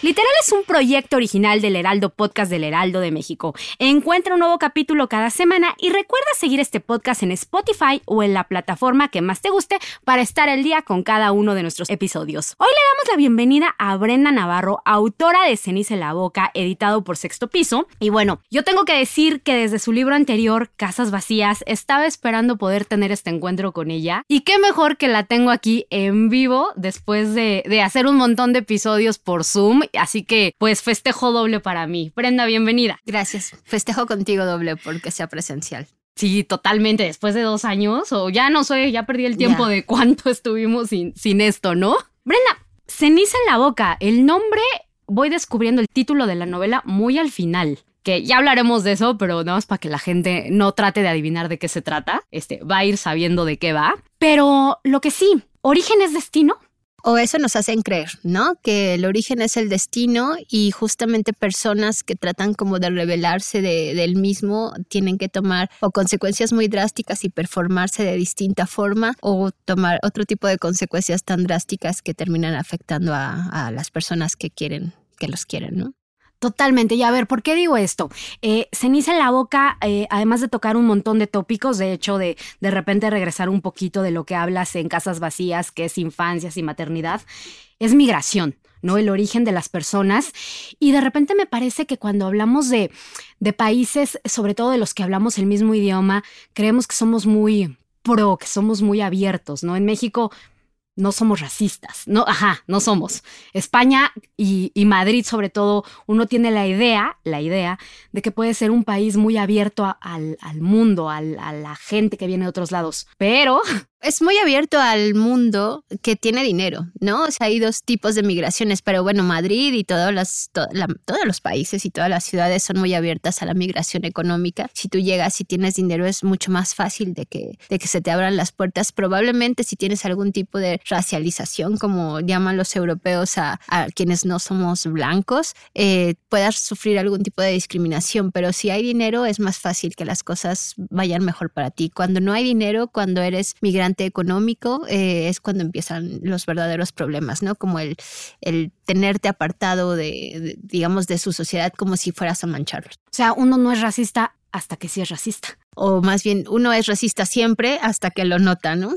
Literal es un proyecto original del Heraldo Podcast del Heraldo de México. Encuentra un nuevo capítulo cada semana y recuerda seguir este podcast en Spotify o en la plataforma que más te guste para estar al día con cada uno de nuestros episodios. Hoy le damos la bienvenida a Brenda Navarro, autora de Ceniza en la Boca, editado por Sexto Piso. Y bueno, yo tengo que decir que desde su libro anterior, Casas Vacías, estaba esperando poder tener este encuentro con ella. Y qué mejor que la tengo aquí en vivo después de, de hacer un montón de episodios por Zoom Así que, pues, festejo doble para mí. Brenda, bienvenida. Gracias. Festejo contigo doble porque sea presencial. Sí, totalmente. Después de dos años, o ya no sé, ya perdí el tiempo de cuánto estuvimos sin, sin esto, ¿no? Brenda, ceniza en la boca. El nombre, voy descubriendo el título de la novela muy al final. Que ya hablaremos de eso, pero nada más para que la gente no trate de adivinar de qué se trata. Este, va a ir sabiendo de qué va. Pero lo que sí, ¿origen es destino? O eso nos hacen creer, ¿no? Que el origen es el destino y justamente personas que tratan como de rebelarse de- del mismo tienen que tomar o consecuencias muy drásticas y performarse de distinta forma o tomar otro tipo de consecuencias tan drásticas que terminan afectando a, a las personas que quieren, que los quieren, ¿no? Totalmente. Y a ver, ¿por qué digo esto? Eh, Ceniza en la boca, eh, además de tocar un montón de tópicos, de hecho, de de repente regresar un poquito de lo que hablas en Casas Vacías, que es infancias y maternidad, es migración. ¿no? El origen de las personas. Y de repente me parece que cuando hablamos de, de países, sobre todo de los que hablamos el mismo idioma, creemos que somos muy pro, que somos muy abiertos, ¿no? En México no somos racistas, no, ajá, no somos. España y, y Madrid, sobre todo, uno tiene la idea, la idea de que puede ser un país muy abierto al, al mundo, al- a la gente que viene de otros lados. Pero Es muy abierto al mundo que tiene dinero, ¿no? O sea, hay dos tipos de migraciones, pero bueno, Madrid y todos los, países y todas las ciudades son muy abiertas a la migración económica. Si tú llegas y tienes dinero es mucho más fácil de que, se te abran las puertas. Probablemente si tienes algún tipo de racialización, como llaman los europeos a, a quienes no somos blancos, eh, puedas sufrir algún tipo de discriminación, pero si hay dinero es más fácil que las cosas vayan mejor para ti. Cuando no hay dinero, cuando eres migrante económico, eh, es cuando empiezan los verdaderos problemas, ¿no? Como el, el tenerte apartado de, de, digamos, de su sociedad como si fueras a mancharlos. O sea, uno no es racista hasta que sí es racista. O más bien, uno es racista siempre hasta que lo nota, ¿no?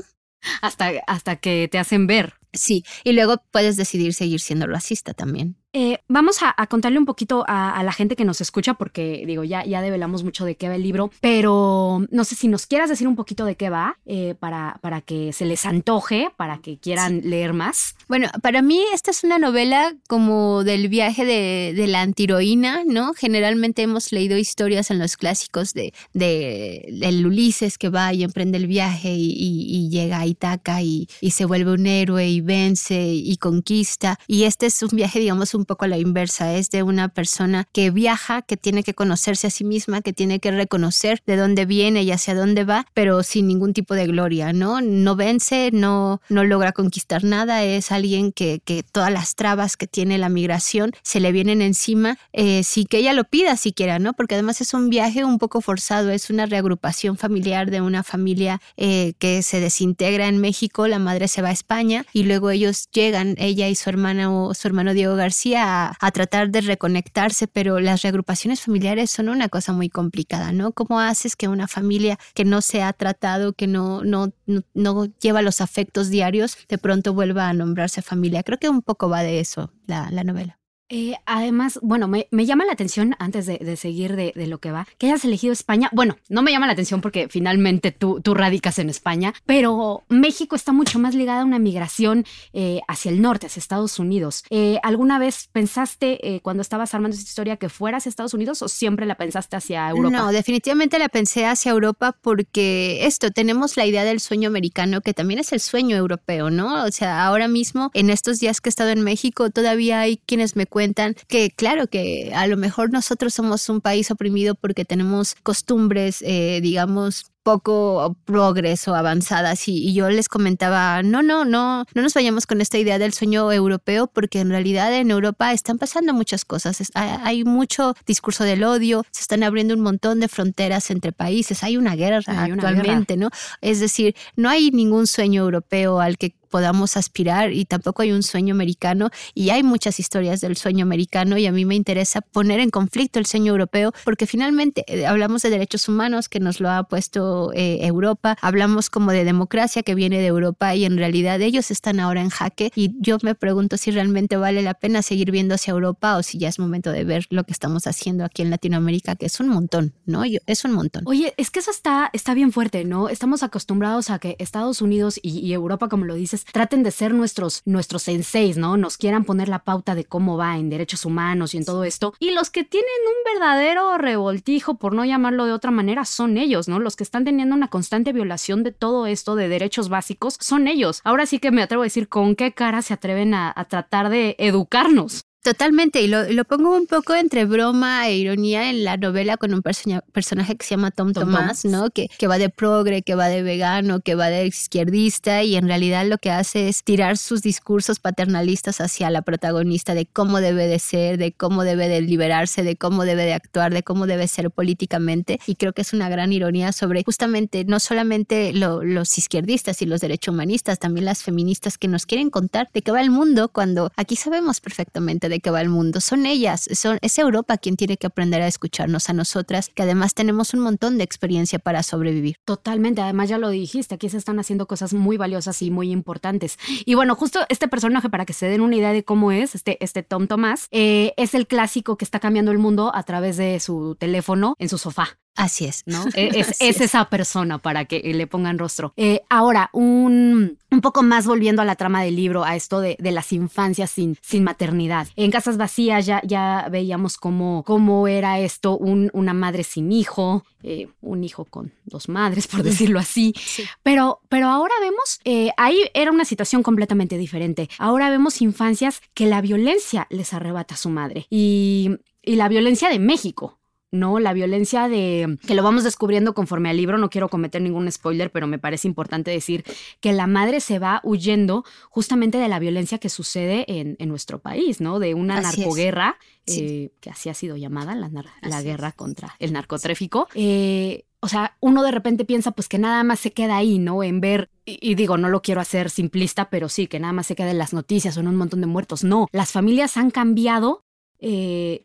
Hasta, hasta que te hacen ver. Sí, y luego puedes decidir seguir siendo racista también. Eh, vamos a, a, contarle un poquito a, a, la gente que nos escucha, porque digo, ya, ya develamos mucho de qué va el libro, pero no sé si nos quieras decir un poquito de qué va eh, para, para que se les antoje, para que quieran sí. leer más. Bueno, para mí esta es una novela como del viaje de, de la antiroína, ¿no? Generalmente hemos leído historias en los clásicos de, de el Ulises que va y emprende el viaje y, y, y llega a Itaca y, y se vuelve un héroe y vence y conquista. Y este es un viaje, digamos, un poco a la inversa. Es de una persona que viaja, que tiene que conocerse a sí misma, que tiene que reconocer de dónde viene y hacia dónde va, pero sin ningún tipo de gloria, ¿no? No vence, no, no logra conquistar nada. Es alguien que, que todas las trabas que tiene la migración se le vienen encima eh, sin que ella lo pida siquiera, ¿no? Porque además es un viaje un poco forzado, es una reagrupación familiar de una familia eh, que se desintegra en México, la madre se va a España y luego ellos llegan, ella y su hermano, su hermano Diego García, a, tratar de reconectarse, pero las reagrupaciones familiares son una cosa muy complicada, ¿no? ¿Cómo haces que una familia que no se ha tratado, que no, no, no, no lleva los afectos diarios, de pronto vuelva a nombrarse familia? Creo que un poco va de eso la, la novela. Eh, además, bueno, me, llama la atención, antes de, seguir de, lo que va, que hayas elegido España. Bueno, no me llama la atención porque finalmente tú, tú radicas en España, pero México está mucho más ligada a una migración eh, hacia el norte, hacia Estados Unidos. Eh, ¿Alguna vez pensaste cuando estabas armando esta historia que fueras a Estados Unidos o siempre la pensaste hacia Europa? No, definitivamente la pensé hacia Europa porque esto, tenemos la idea del sueño americano que también es el sueño europeo, ¿no? O sea, ahora mismo, en estos días que he estado en México, todavía hay quienes me cuentan que claro que a lo mejor nosotros somos un país oprimido porque tenemos costumbres, eh, digamos, poco progreso avanzadas y, yo les comentaba, no, no, no, no nos vayamos con esta idea del sueño europeo porque en realidad en Europa están pasando muchas cosas, hay, mucho discurso del odio, se están abriendo un montón de fronteras entre países, hay una guerra actualmente, ¿no? Es decir, no hay ningún sueño europeo al que podamos aspirar y tampoco hay un sueño americano y hay muchas historias del sueño americano y a mí me interesa poner en conflicto el sueño europeo porque finalmente eh, hablamos de derechos humanos que nos lo ha puesto eh, Europa, hablamos como de democracia que viene de Europa y en realidad ellos están ahora en jaque y yo me pregunto si realmente vale la pena seguir viendo hacia Europa o si ya es momento de ver lo que estamos haciendo aquí en Latinoamérica, que es un montón, ¿no? Es un montón. Oye, es que eso está, está bien fuerte, ¿no? Estamos acostumbrados a que Estados Unidos y, y Europa, como lo dices, traten de ser nuestros, nuestros senseis, ¿no? Nos quieran poner la pauta de cómo va en derechos humanos y en todo esto. Y los que tienen un verdadero revoltijo, por no llamarlo de otra manera, son ellos, ¿no? Los que están teniendo una constante violación de todo esto de derechos básicos son ellos. Ahora sí que me atrevo a decir con qué cara se atreven a, a tratar de educarnos. Totalmente, y lo, lo, pongo un poco entre broma e ironía en la novela con un personaje que se llama Tom, Tomás, ¿no? Que, que va de progre, que va de vegano, que va de izquierdista, y en realidad lo que hace es tirar sus discursos paternalistas hacia la protagonista de cómo debe de ser, de cómo debe de liberarse, de cómo debe de actuar, de cómo debe ser políticamente, y creo que es una gran ironía sobre justamente no solamente los izquierdistas y los derechos humanistas, también las feministas que nos quieren contar de qué va el mundo cuando aquí sabemos perfectamente de qué va el mundo. Son ellas, son, es Europa quien tiene que aprender a escucharnos a nosotras, que además tenemos un montón de experiencia para sobrevivir. Totalmente, además ya lo dijiste, aquí se están haciendo cosas muy valiosas y muy importantes. Y bueno, justo este personaje, para que se den una idea de cómo es, este, este Tom Tomás, eh, es el clásico que está cambiando el mundo a través de su teléfono en su sofá. Así es. ¿no? E-, es, esa persona para que le pongan rostro. Eh, ahora, un, un, poco más volviendo a la trama del libro, a esto de, de, las infancias sin, sin maternidad. En Casas Vacías ya, ya veíamos cómo, cómo era esto, un, una madre sin hijo, eh, un hijo con dos madres, por decirlo así. Pero, pero ahora vemos, eh, ahí era una situación completamente diferente. Ahora vemos infancias que la violencia les arrebata a su madre. Y, y la violencia de México, ¿no? La violencia de, que lo vamos descubriendo conforme al libro, no quiero cometer ningún spoiler, pero me parece importante decir que la madre se va huyendo justamente de la violencia que sucede en, nuestro país, ¿no? De una narcoguerra, eh, que así ha sido llamada, la, la guerra contra el narcotráfico. Eh, o sea, uno de repente piensa pues que nada más se queda ahí, ¿no? En ver, y, digo, no lo quiero hacer simplista, pero sí, que nada más se queda en las noticias o en un montón de muertos. No, las familias han cambiado eh,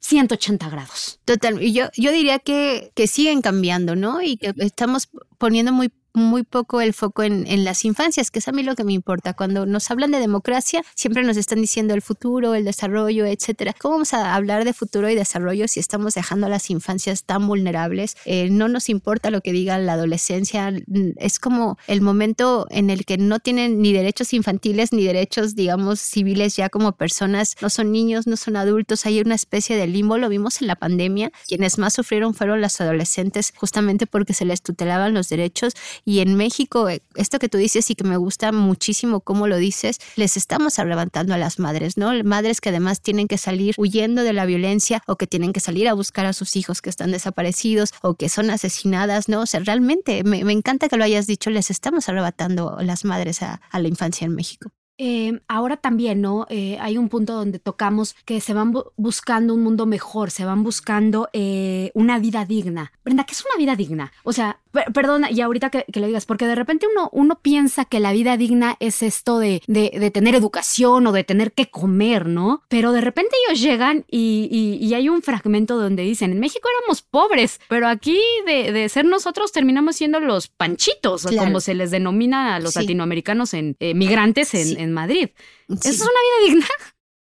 180 grados. Total, y yo, yo diría que, que siguen cambiando, ¿no? Y que estamos poniendo muy muy poco el foco en, las infancias, que es a mí lo que me importa. Cuando nos hablan de democracia, siempre nos están diciendo el futuro, el desarrollo, etcétera. ¿Cómo vamos a hablar de futuro y desarrollo si estamos dejando a las infancias tan vulnerables? Eh, no nos importa lo que diga la adolescencia. Es como el momento en el que no tienen ni derechos infantiles ni derechos, digamos, civiles ya como personas. No son niños, no son adultos. Hay una especie de limbo. Lo vimos en la pandemia. Quienes más sufrieron fueron las adolescentes justamente porque se les tutelaban los derechos y en México, eh, esto que tú dices y que me gusta muchísimo cómo lo dices, les estamos arrebatando a las madres, ¿no? Madres que además tienen que salir huyendo de la violencia o que tienen que salir a buscar a sus hijos que están desaparecidos o que son asesinadas, ¿no? O sea, realmente me, encanta que lo hayas dicho, les estamos arrebatando las madres a la infancia en México. Eh, ahora también, ¿no? Eh, hay un punto donde tocamos que se van buscando un mundo mejor, se van buscando eh, una vida digna. Brenda, ¿qué es una vida digna? O sea, perdona, y ahorita que, que, lo digas, porque de repente uno, uno piensa que la vida digna es esto de, de, tener educación o de tener que comer, ¿no? Pero de repente ellos llegan y, y, hay un fragmento donde dicen, en México éramos pobres, pero aquí de, de ser nosotros terminamos siendo los panchitos, como se les denomina a los latinoamericanos en migrantes en Madrid. ¿Eso es una vida digna?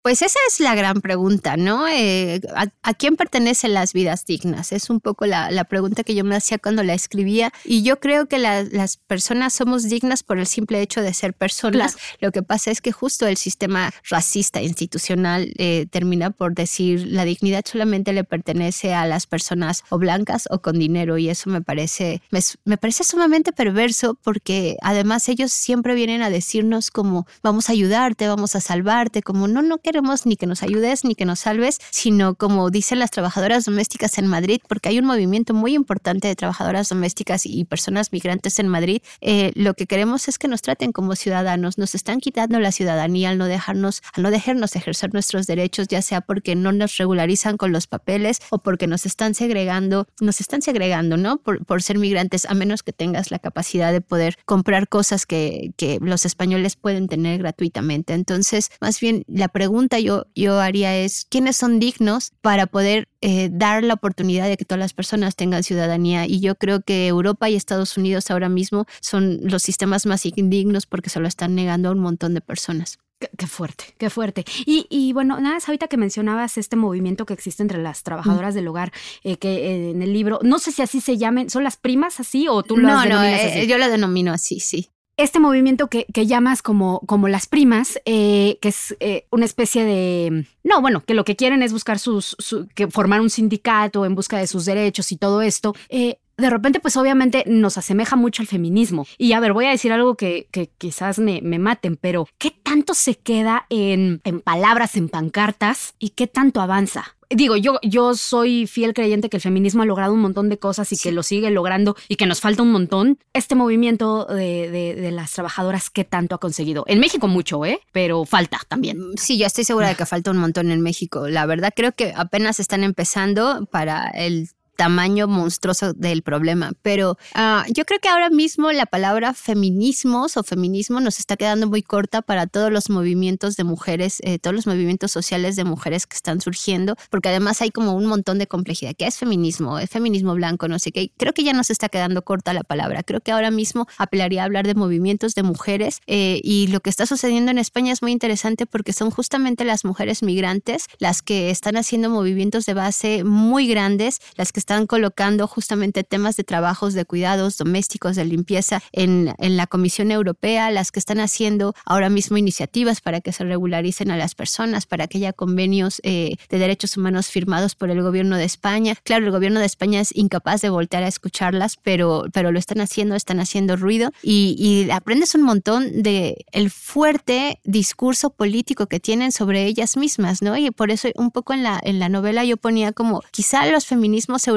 Pues esa es la gran pregunta, ¿no? Eh, ¿a, quién pertenecen las vidas dignas? Es un poco la, pregunta que yo me hacía cuando la escribía. Y yo creo que las personas somos dignas por el simple hecho de ser personas. Lo que pasa es que justo el sistema racista institucional eh, termina por decir la dignidad solamente le pertenece a las personas o blancas o con dinero. Y eso me parece, me, me parece sumamente perverso porque además ellos siempre vienen a decirnos como vamos a ayudarte, vamos a salvarte, como no, no queremos ni que nos ayudes ni que nos salves, sino como dicen las trabajadoras domésticas en Madrid, porque hay un movimiento muy importante de trabajadoras domésticas y personas migrantes en Madrid, eh, lo que queremos es que nos traten como ciudadanos. Nos están quitando la ciudadanía al no dejarnos, al no dejarnos ejercer nuestros derechos, ya sea porque no nos regularizan con los papeles o porque nos están segregando, nos están segregando, ¿no? Por, por ser migrantes, a menos que tengas la capacidad de poder comprar cosas que, que los españoles pueden tener gratuitamente. Entonces, más bien la pregunta yo, yo haría es, ¿quiénes son dignos para poder eh, dar la oportunidad de que todas las personas tengan ciudadanía? Y yo creo que Europa y Estados Unidos ahora mismo son los sistemas más indignos porque se lo están negando a un montón de personas. Qué, fuerte, qué fuerte. Y, y, bueno, nada, ahorita que mencionabas este movimiento que existe entre las trabajadoras del hogar, eh, que eh, en el libro, no sé si así se llamen, ¿son las primas así o tú lo No, no, yo lo denomino así, sí este movimiento que, llamas como, como las primas, eh, que es eh, una especie de... No, bueno, que lo que quieren es buscar sus... que formar un sindicato en busca de sus derechos y todo esto. Eh, de repente, pues obviamente nos asemeja mucho al feminismo. Y a ver, voy a decir algo que, quizás me, me, maten, pero ¿qué tanto se queda en, en palabras, en pancartas y qué tanto avanza? Digo, yo, yo soy fiel creyente que el feminismo ha logrado un montón de cosas y que lo sigue logrando y que nos falta un montón. Este movimiento de, de, las trabajadoras, ¿qué tanto ha conseguido? En México mucho, ¿eh? Pero falta también. Mm, sí, yo estoy segura de que falta un montón en México. La verdad creo que apenas están empezando para el tamaño monstruoso del problema. Pero ah, yo creo que ahora mismo la palabra feminismos o feminismo nos está quedando muy corta para todos los movimientos de mujeres, eh, todos los movimientos sociales de mujeres que están surgiendo, porque además hay como un montón de complejidad. ¿Qué es feminismo? ¿Es feminismo blanco? No sé qué. Creo que ya nos está quedando corta la palabra. Creo que ahora mismo apelaría a hablar de movimientos de mujeres eh, y lo que está sucediendo en España es muy interesante porque son justamente las mujeres migrantes las que están haciendo movimientos de base muy grandes, las que están colocando justamente temas de trabajos de cuidados domésticos, de limpieza en, en la Comisión Europea, las que están haciendo ahora mismo iniciativas para que se regularicen a las personas, para que haya convenios eh, de derechos humanos firmados por el gobierno de España. Claro, el gobierno de España es incapaz de voltear a escucharlas, pero, pero lo están haciendo, están haciendo ruido y, y aprendes un montón de el fuerte discurso político que tienen sobre ellas mismas, ¿no? Y por eso un poco en la, en la novela yo ponía como quizá los feminismos europeos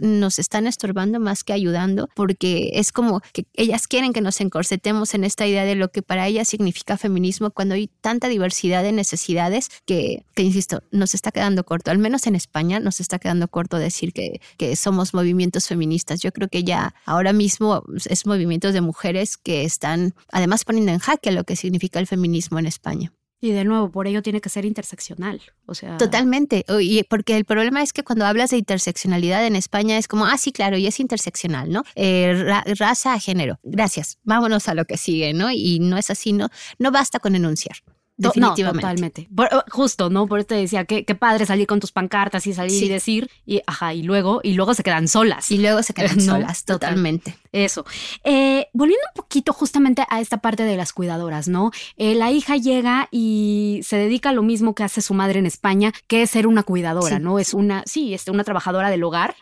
nos están estorbando más que ayudando, porque es como que ellas quieren que nos encorsetemos en esta idea de lo que para ellas significa feminismo cuando hay tanta diversidad de necesidades que, que insisto, nos está quedando corto, al menos en España nos está quedando corto decir que, que somos movimientos feministas. Yo creo que ya ahora mismo es movimientos de mujeres que están además poniendo en jaque lo que significa el feminismo en España. Y de nuevo, por ello tiene que ser interseccional. O sea. Totalmente. Y porque el problema es que cuando hablas de interseccionalidad en España es como, ah, sí, claro, y es interseccional, ¿no? Eh, raza, género. Gracias. Vámonos a lo que sigue, ¿no? Y no es así, ¿no? No basta con enunciar. Definitivamente. totalmente. Eh, justo, ¿no? Por eso te decía, qué, qué padre salir con tus pancartas y salir y decir, y ajá, y luego, y luego se quedan solas. Y luego se quedan solas, totalmente. Eso. Eh, volviendo un poquito justamente a esta parte de las cuidadoras, ¿no? Eh, la hija llega y se dedica a lo mismo que hace su madre en España, que es ser una cuidadora, ¿no? Es una, sí, es una trabajadora del hogar.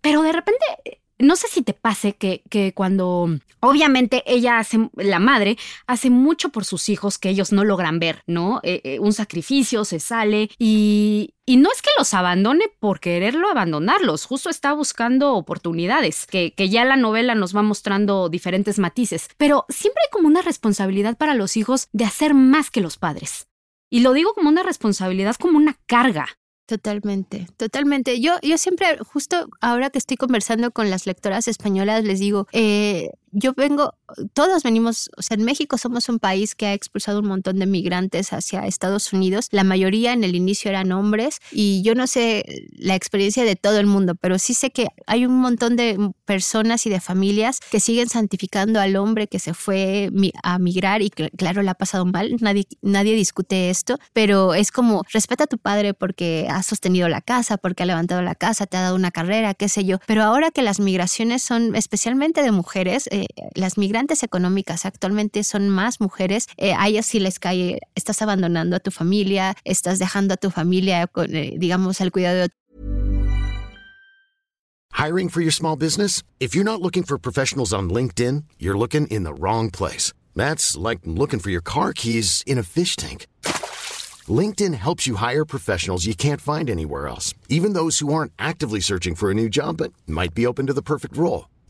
pero de repente no sé si te pase que, que, cuando obviamente ella hace, la madre hace mucho por sus hijos que ellos no logran ver, ¿no? Eh, eh, un sacrificio se sale y, y no es que los abandone por quererlo abandonarlos, justo está buscando oportunidades, que, que ya la novela nos va mostrando diferentes matices, pero siempre hay como una responsabilidad para los hijos de hacer más que los padres. Y lo digo como una responsabilidad, como una carga. Totalmente, totalmente. Yo, yo siempre, justo ahora que estoy conversando con las lectoras españolas, les digo, eh, yo vengo, todos venimos, o sea, en México somos un país que ha expulsado un montón de migrantes hacia Estados Unidos. La mayoría en el inicio eran hombres y yo no sé la experiencia de todo el mundo, pero sí sé que hay un montón de personas y de familias que siguen santificando al hombre que se fue a migrar y que, claro, le ha pasado mal. Nadie, nadie discute esto, pero es como respeta a tu padre porque ha sostenido la casa, porque ha levantado la casa, te ha dado una carrera, qué sé yo. Pero ahora que las migraciones son especialmente de mujeres, eh, las migrantes económicas actualmente son más mujeres, eh, a ellas sí les cae, estás abandonando a tu familia, estás dejando a tu familia, con, eh, digamos, al cuidado de Hiring for your small business? If you're not looking for professionals on LinkedIn, you're looking in the wrong place. That's like looking for your car keys in a fish tank. LinkedIn helps you hire professionals you can't find anywhere else, even those who aren't actively searching for a new job but might be open to the perfect role.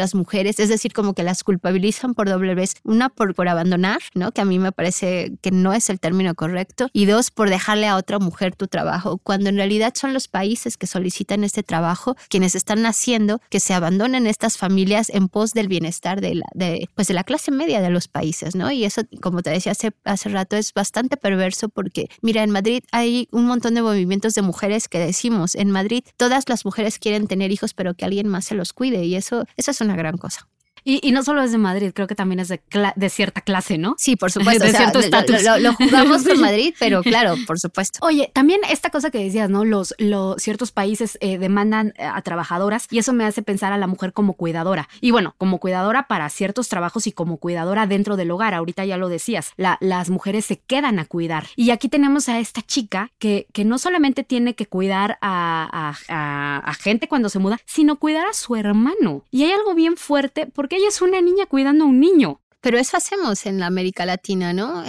Las mujeres, es decir, como que las culpabilizan por doble vez, una por, por abandonar, ¿no? Que a mí me parece que no es el término correcto, y dos, por dejarle a otra mujer tu trabajo, cuando en realidad son los países que solicitan este trabajo quienes están haciendo que se abandonen estas familias en pos del bienestar de la, de, pues de la clase media de los países, ¿no? Y eso, como te decía hace, hace rato, es bastante perverso porque, mira, en Madrid hay un montón de movimientos de mujeres que decimos, en Madrid todas las mujeres quieren tener hijos, pero que alguien más se los cuide, y eso, eso es una gran cosa. Y, no solo es de Madrid, creo que también es de, de cierta clase, ¿no? Sí, por supuesto. De cierto estatus. Lo, jugamos con Madrid, pero claro, por supuesto. Oye, también esta cosa que decías, ¿no? Los, los ciertos países eh, demandan eh, a trabajadoras y eso me hace pensar a la mujer como cuidadora. Y bueno, como cuidadora para ciertos trabajos y como cuidadora dentro del hogar. Ahorita ya lo decías, las mujeres se quedan a cuidar. Y aquí tenemos a esta chica que, que no solamente tiene que cuidar a, a gente cuando se muda, sino cuidar a su hermano. Y hay algo bien fuerte porque ella es una niña cuidando a un niño. Pero eso hacemos en la América Latina, ¿no?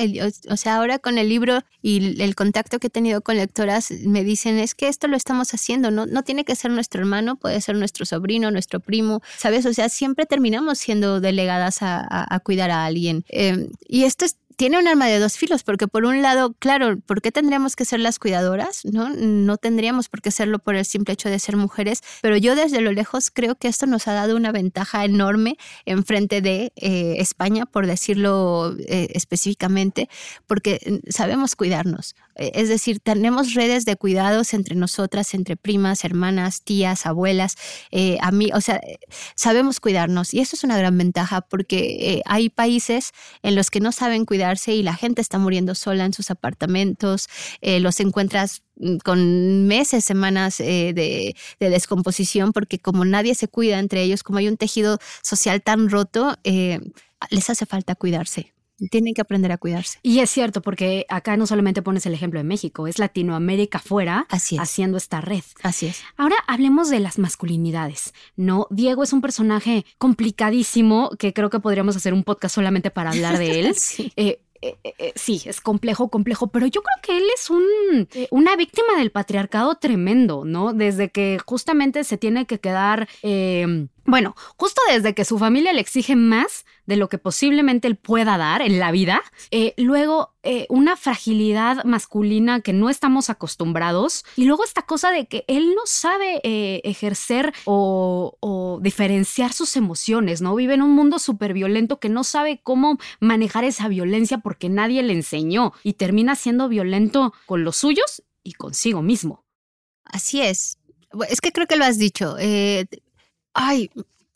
o, sea, ahora con el libro y el contacto que he tenido con lectoras, me dicen, es que esto lo estamos haciendo, no, no tiene que ser nuestro hermano, puede ser nuestro sobrino, nuestro primo, ¿sabes? O sea, siempre terminamos siendo delegadas a, cuidar a alguien. Em, y esto es tiene un arma de dos filos, porque por un lado, claro, ¿por qué tendríamos que ser las cuidadoras? No, no tendríamos por qué serlo por el simple hecho de ser mujeres, pero yo desde lo lejos creo que esto nos ha dado una ventaja enorme en frente de eh, España, por decirlo eh, específicamente, porque sabemos cuidarnos. Eh, es decir, tenemos redes de cuidados entre nosotras, entre primas, hermanas, tías, abuelas, a mí, o sea, sabemos cuidarnos y eso es una gran ventaja porque hay países en los que no saben cuidar y la gente está muriendo sola en sus apartamentos, eh, los encuentras mm, con meses, semanas eh, de, descomposición, porque como nadie se cuida entre ellos, como hay un tejido social tan roto, eh, les hace falta cuidarse. Tienen que aprender a cuidarse. Y es cierto, porque acá no solamente pones el ejemplo de México, es Latinoamérica fuera haciendo esta red. Así es. Ahora hablemos de las masculinidades. No, Diego es un personaje complicadísimo que creo que podríamos hacer un podcast solamente para hablar de él. sí. Eh, eh, eh, sí, es complejo, complejo, pero yo creo que él es un, una víctima del patriarcado tremendo, ¿no? Desde que justamente se tiene que quedar bueno, justo desde que su familia le exige más de lo que posiblemente él pueda dar en la vida, eh, luego eh, una fragilidad masculina que no estamos acostumbrados y luego esta cosa de que él no sabe eh, ejercer o, diferenciar sus emociones, ¿no? Vive en un mundo súper violento que no sabe cómo manejar esa violencia porque nadie le enseñó y termina siendo violento con los suyos y consigo mismo. Así es. Es que creo que lo has dicho ay,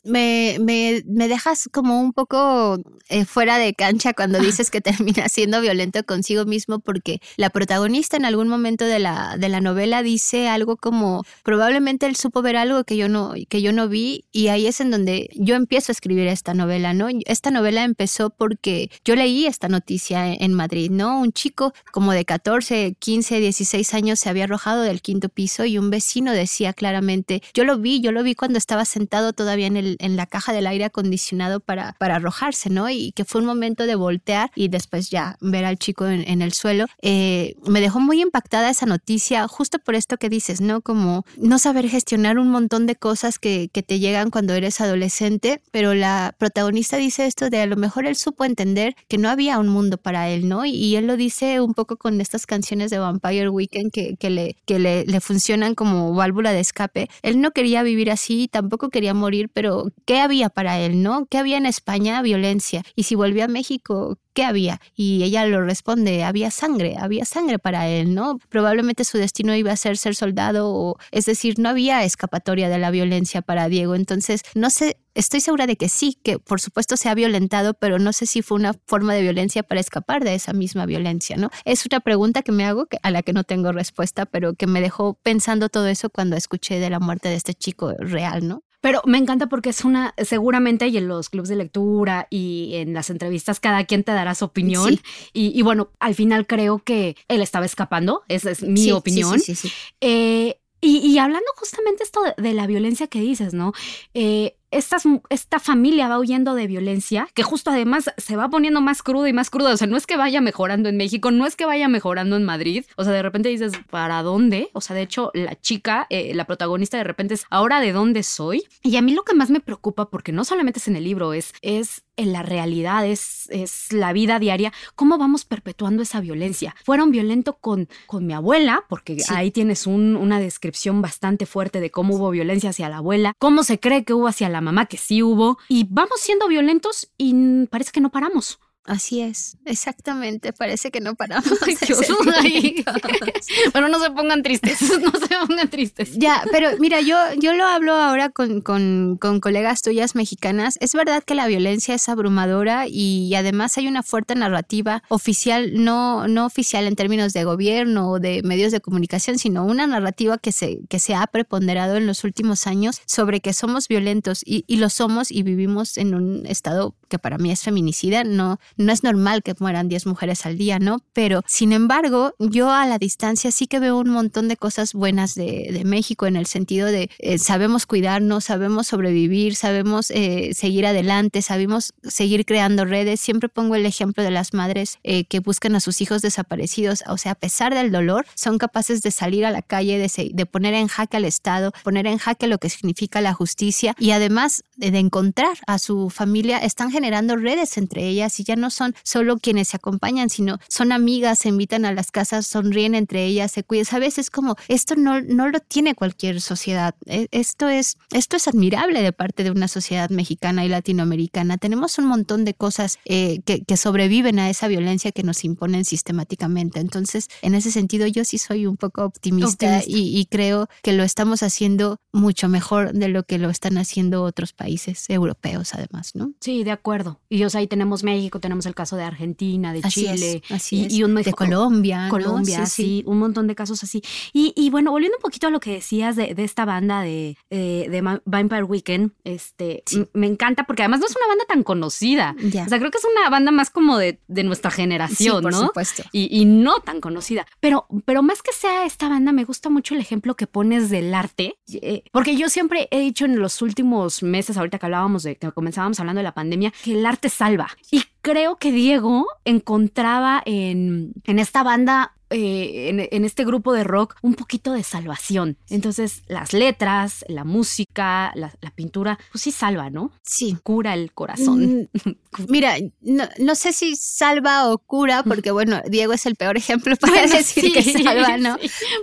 me, me, me dejas como un poco eh, fuera de cancha cuando dices que termina siendo violento consigo mismo porque la protagonista en algún momento de la, de la novela dice algo como probablemente él supo ver algo que yo no, que yo no vi y ahí es en donde yo empiezo a escribir esta novela, ¿no? Esta novela empezó porque yo leí esta noticia en Madrid, ¿no? Un chico como de 14, 15, 16 años se había arrojado del quinto piso y un vecino decía claramente, yo lo vi, yo lo vi cuando estaba sentado todavía en, el, en la caja del aire acondicionado para, para arrojarse, ¿no? Y que fue un momento de voltear y después ya ver al chico en, el suelo. Eh, me dejó muy impactada esa noticia justo por esto que dices, ¿no? Como no saber gestionar un montón de cosas que, que te llegan cuando eres adolescente, pero la protagonista dice esto de a lo mejor él supo entender que no había un mundo para él, ¿no? Y, él lo dice un poco con estas canciones de Vampire Weekend que, que, le, que le, le funcionan como válvula de escape. Él no quería vivir así, tampoco quería morir, pero ¿qué había para él, no? ¿Qué había en España? Violencia. Y si volvió a México, ¿qué había? Y ella lo responde, había sangre, había sangre para él, ¿no? Probablemente su destino iba a ser ser soldado, o, es decir, no había escapatoria de la violencia para Diego. Entonces, no sé, estoy segura de que sí, que por supuesto se ha violentado, pero no sé si fue una forma de violencia para escapar de esa misma violencia, ¿no? Es una pregunta que me hago a la que no tengo respuesta, pero que me dejó pensando todo eso cuando escuché de la muerte de este chico real, ¿no? Pero me encanta porque es una, seguramente y en los clubes de lectura y en las entrevistas cada quien te dará su opinión. Y, bueno, al final creo que él estaba escapando, esa es mi opinión. Sí, sí, eh, y, hablando justamente esto de, la violencia que dices, ¿no? Eh, esta familia va huyendo de violencia, que justo además se va poniendo más cruda y más cruda. O sea, no es que vaya mejorando en México, no es que vaya mejorando en Madrid. O sea, de repente dices, ¿para dónde? O sea, de hecho, la chica, eh, la protagonista de repente es, ¿ahora de dónde soy? Y a mí lo que más me preocupa, porque no solamente es en el libro, es, es en la realidad, es, es la vida diaria, cómo vamos perpetuando esa violencia. Fueron violentos con, con mi abuela, porque ahí tienes una descripción bastante fuerte de cómo hubo violencia hacia la abuela, cómo se cree que hubo hacia la mamá, que sí hubo, y vamos siendo violentos y parece que no paramos. Así es, exactamente. Parece que no paramos. bueno, no se pongan tristes, no se pongan tristes. Ya, pero mira, yo, yo lo hablo ahora con, con, con, colegas tuyas mexicanas. Es verdad que la violencia es abrumadora y además hay una fuerte narrativa oficial, no, no oficial en términos de gobierno o de medios de comunicación, sino una narrativa que se, que se ha preponderado en los últimos años sobre que somos violentos y, y lo somos y vivimos en un estado que para mí es feminicida. No, no es normal que mueran 10 mujeres al día, ¿no? Pero, sin embargo, yo a la distancia sí que veo un montón de cosas buenas de, México en el sentido de eh, sabemos cuidarnos, sabemos sobrevivir, sabemos eh, seguir adelante, sabemos seguir creando redes. Siempre pongo el ejemplo de las madres eh, que buscan a sus hijos desaparecidos, o sea, a pesar del dolor, son capaces de salir a la calle, de, de poner en jaque al Estado, poner en jaque lo que significa la justicia y además de, de encontrar a su familia, están generando redes entre ellas y ya no son solo quienes se acompañan, sino son amigas, se invitan a las casas, sonríen entre ellas, se cuidan. A veces como esto no, no lo tiene cualquier sociedad. E, esto es, esto es admirable de parte de una sociedad mexicana y latinoamericana. Tenemos un montón de cosas eh, que, que sobreviven a esa violencia que nos imponen sistemáticamente. Entonces, en ese sentido, yo sí soy un poco optimista, Y, y creo que lo estamos haciendo mucho mejor de lo que lo están haciendo otros países europeos, además, ¿no? Sí, de acuerdo. Y o sea, ahí tenemos México, tenemos el caso de Argentina, de Chile, y, un de Colombia, Colombia, sí, un montón de casos así. Y, bueno, volviendo un poquito a lo que decías de, esta banda de, eh, de Vampire Weekend, este, me encanta porque además no es una banda tan conocida. O sea, creo que es una banda más como de, nuestra generación, por ¿no? supuesto. Y, no tan conocida. Pero, pero más que sea esta banda, me gusta mucho el ejemplo que pones del arte, eh, porque yo siempre he dicho en los últimos meses, ahorita que hablábamos de que comenzábamos hablando de la pandemia, que el arte salva. Y creo que Diego encontraba en, en esta banda eh, en, este grupo de rock un poquito de salvación. Entonces, las letras, la música, la, pintura, pues sí salva, ¿no? Sí. Cura el corazón. Mm, mira, no, sé si salva o cura, porque bueno, Diego es el peor ejemplo para decir que salva, ¿no?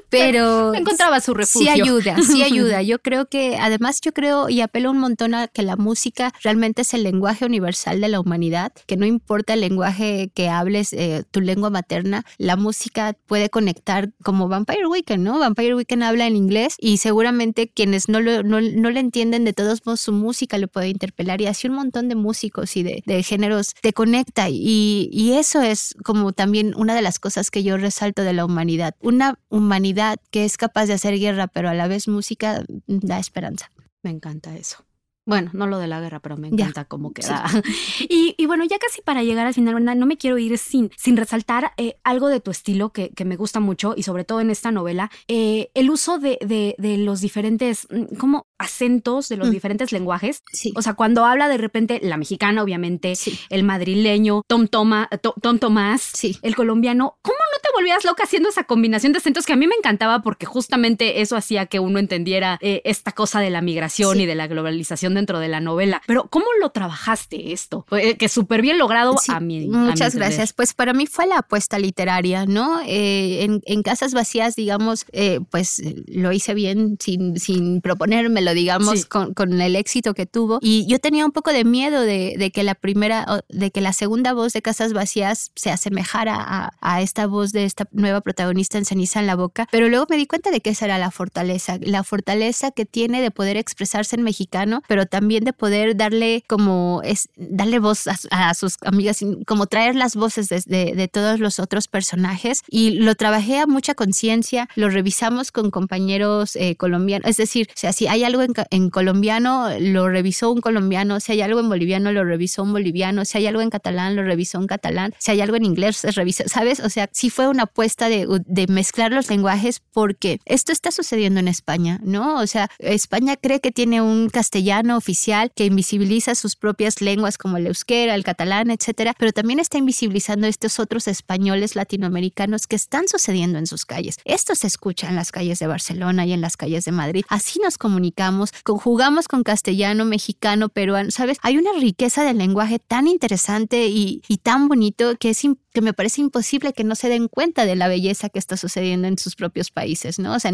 Pero, encontraba su refugio. Sí ayuda, sí ayuda. Yo creo que, además, yo creo y apelo un montón a que la música realmente es el lenguaje universal de la humanidad, que no importa el lenguaje que hables, eh, tu lengua materna, la música puede conectar como Vampire Weekend, ¿no? Vampire Weekend habla en inglés y seguramente quienes no, lo, no, le entienden de todos modos su música le puede interpelar y así un montón de músicos y de, de géneros te conecta y, y eso es como también una de las cosas que yo resalto de la humanidad. Una humanidad que es capaz de hacer guerra pero a la vez música da esperanza. Me encanta eso. Bueno, no lo de la guerra, pero me encanta cómo queda. Y, bueno, ya casi para llegar al final, ¿verdad? No me quiero ir sin, sin resaltar eh, algo de tu estilo que, que, me gusta mucho y sobre todo en esta novela, eh, el uso de, de, de, los diferentes, mm, como acentos de los mm. diferentes lenguajes. Sí. O sea, cuando habla de repente la mexicana, obviamente, el madrileño, Tom, Toma, Tom Tomás, el colombiano, ¿cómo no te volvías loca haciendo esa combinación de acentos que a mí me encantaba porque justamente eso hacía que uno entendiera eh, esta cosa de la migración y de la globalización dentro de la novela. Pero ¿cómo lo trabajaste esto? Eh, que súper bien logrado a mí. Muchas gracias. Pues para mí fue la apuesta literaria, ¿no? Eh, en, Casas Vacías, digamos, pues lo hice bien sin, sin proponérmelo, digamos, con, con, el éxito que tuvo. Y yo tenía un poco de miedo de, de, que la primera, de que la segunda voz de Casas Vacías se asemejara a, a esta voz de esta nueva protagonista en Ceniza en la Boca. Pero luego me di cuenta de que esa era la fortaleza, la fortaleza que tiene de poder expresarse en mexicano, pero también de poder darle como, es, darle voz a, sus amigas, como traer las voces de, de, todos los otros personajes. Y lo trabajé a mucha conciencia, lo revisamos con compañeros eh, colombianos. Es decir, o sea, si hay algo en, colombiano, lo revisó un colombiano. Si hay algo en boliviano, lo revisó un boliviano. Si hay algo en catalán, lo revisó un catalán. Si hay algo en inglés, se revisa, ¿sabes? O sea, sí fue una apuesta de, de mezclar los lenguajes porque esto está sucediendo en España, ¿no? O sea, España cree que tiene un castellano oficial que invisibiliza sus propias lenguas como el euskera, el catalán, etcétera, pero también está invisibilizando estos otros españoles latinoamericanos que están sucediendo en sus calles. Esto se escucha en las calles de Barcelona y en las calles de Madrid. Así nos comunicamos, conjugamos con castellano, mexicano, peruano, ¿sabes? Hay una riqueza del lenguaje tan interesante y, y tan bonito que es que me parece imposible que no se den cuenta de la belleza que está sucediendo en sus propios países, ¿no? O sea,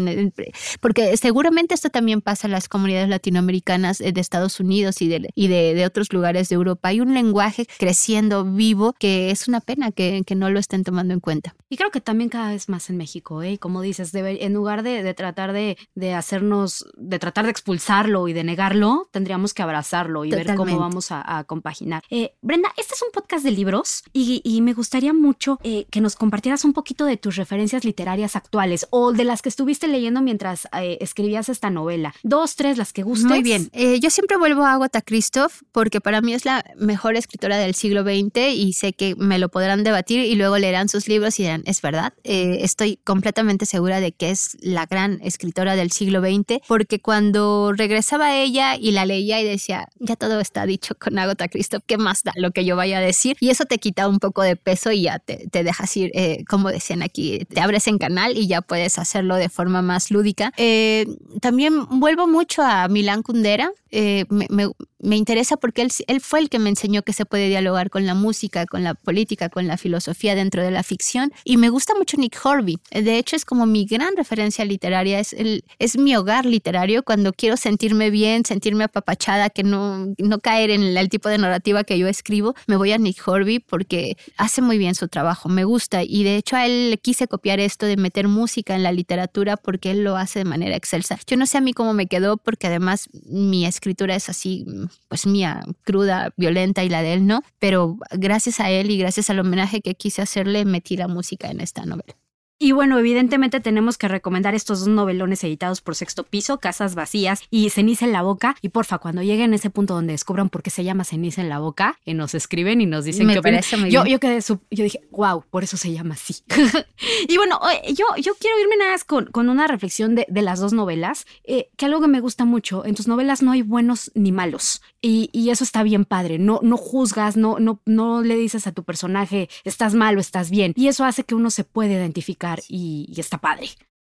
porque seguramente esto también pasa en las comunidades latinoamericanas eh, de Estados Unidos y, de, y de, otros lugares de Europa. Hay un lenguaje creciendo vivo que es una pena que, que, no lo estén tomando en cuenta. Y creo que también cada vez más en México, ¿eh? Como dices, en lugar de, de tratar de, de, hacernos, de tratar de expulsarlo y de negarlo, tendríamos que abrazarlo y ver cómo vamos a, a compaginar. Eh, Brenda, este es un podcast de libros y, y me gustaría mucho eh, que nos compartieras un poquito de tus referencias literarias actuales o de las que estuviste leyendo mientras eh, escribías esta novela. Dos, tres, las que gustes. Muy bien. Yo siempre vuelvo a Agatha Christoph porque para mí es la mejor escritora del siglo XX y sé que me lo podrán debatir y luego leerán sus libros y dirán, es verdad. estoy completamente segura de que es la gran escritora del siglo XX porque cuando regresaba a ella y la leía y decía, ya todo está dicho con Agatha Christoph, ¿qué más da lo que yo vaya a decir? Y eso te quita un poco de peso y ya te, dejas ir, eh, como decían aquí, te abres en canal y ya puedes hacerlo de forma más lúdica. Eh, también vuelvo mucho a Milán Kundera, eh, me, me, interesa porque él, fue el que me enseñó que se puede dialogar con la música, con la política, con la filosofía dentro de la ficción. Y me gusta mucho Nick Horby. De hecho, es como mi gran referencia literaria, es, el, es mi hogar literario cuando quiero sentirme bien, sentirme apapachada, que no, no caer en el, tipo de narrativa que yo escribo. Me voy a Nick Horby porque hace muy bien su trabajo, me gusta. Y de hecho, a él le quise copiar esto de meter música en la literatura porque él lo hace de manera excelsa. Yo no sé a mí cómo me quedó porque además mi escritura es así, pues mía, cruda, violenta y la de él no, pero gracias a él y gracias al homenaje que quise hacerle, metí la música en esta novela. Y bueno, evidentemente tenemos que recomendar estos dos novelones editados por Sexto Piso, Casas Vacías y Ceniza en la Boca. Y porfa, cuando lleguen a ese punto donde descubran por qué se llama Ceniza en la Boca, y nos escriben y nos dicen Me qué muy yo, quedé, yo dije, wow, por eso se llama así. y bueno, yo, yo quiero irme nada más con, con una reflexión de, de las dos novelas, eh, que algo que me gusta mucho, en tus novelas no hay buenos ni malos. Y, y eso está bien padre, no, no juzgas, no, no, no le dices a tu personaje, estás mal o estás bien. Y eso hace que uno se puede identificar y, está padre.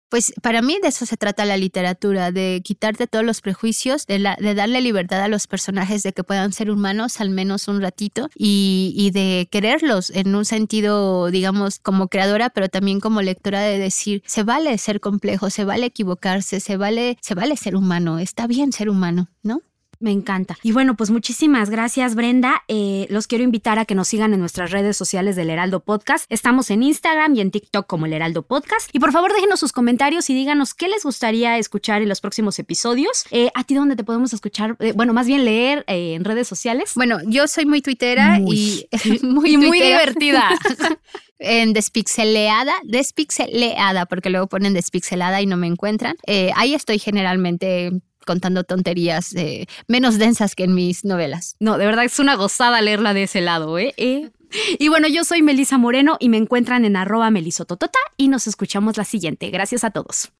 Pues para mí de eso se trata la literatura, de quitarte todos los prejuicios, de, la, de darle libertad a los personajes de que puedan ser humanos al menos un ratito y, y, de quererlos en un sentido, digamos, como creadora, pero también como lectora de decir, se vale ser complejo, se vale equivocarse, se vale, se vale ser humano, está bien ser humano, ¿no? Me encanta. Y bueno, pues muchísimas gracias, Brenda. Eh, los quiero invitar a que nos sigan en nuestras redes sociales del Heraldo Podcast. Estamos en Instagram y en TikTok como el Heraldo Podcast. Y por favor, déjenos sus comentarios y díganos qué les gustaría escuchar en los próximos episodios. Eh, ¿A ti dónde te podemos escuchar? Eh, bueno, más bien leer eh, en redes sociales. Bueno, yo soy muy tuitera Muy. y muy, y muy divertida. en Despixeleada, Despixeleada, porque luego ponen Despixelada y no me encuentran. Eh, ahí estoy generalmente contando tonterías eh, menos densas que en mis novelas. No, de verdad es una gozada leerla de ese lado, ¿eh? ¿Eh? Y bueno, yo soy Melisa Moreno y me encuentran en arroba melisototota y nos escuchamos la siguiente. Gracias a todos.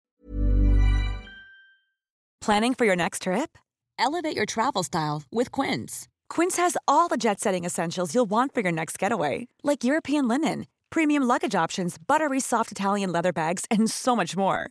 Planning for your next trip? Elevate your travel style with Quince. Quince has all the jet setting essentials you'll want for your next getaway, like European linen, premium luggage options, buttery soft Italian leather bags, and so much more.